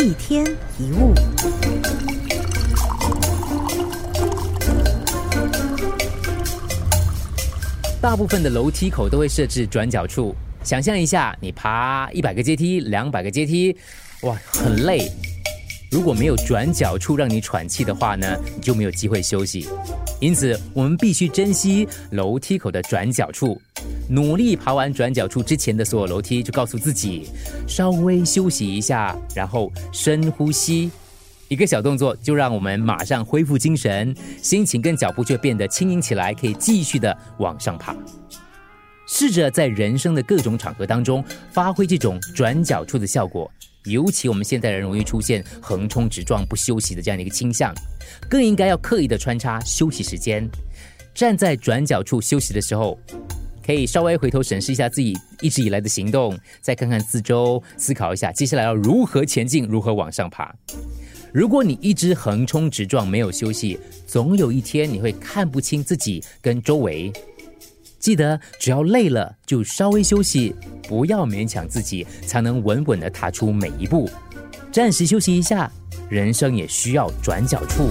一天一物。大部分的楼梯口都会设置转角处。想象一下，你爬一百个阶梯、两百个阶梯，哇，很累。如果没有转角处让你喘气的话呢，你就没有机会休息。因此，我们必须珍惜楼梯口的转角处，努力爬完转角处之前的所有楼梯，就告诉自己稍微休息一下，然后深呼吸，一个小动作就让我们马上恢复精神，心情跟脚步就变得轻盈起来，可以继续的往上爬。试着在人生的各种场合当中发挥这种转角处的效果。尤其我们现代人容易出现横冲直撞、不休息的这样的一个倾向，更应该要刻意的穿插休息时间。站在转角处休息的时候，可以稍微回头审视一下自己一直以来的行动，再看看四周，思考一下接下来要如何前进，如何往上爬。如果你一直横冲直撞，没有休息，总有一天你会看不清自己跟周围。记得，只要累了就稍微休息，不要勉强自己，才能稳稳的踏出每一步。暂时休息一下，人生也需要转角处。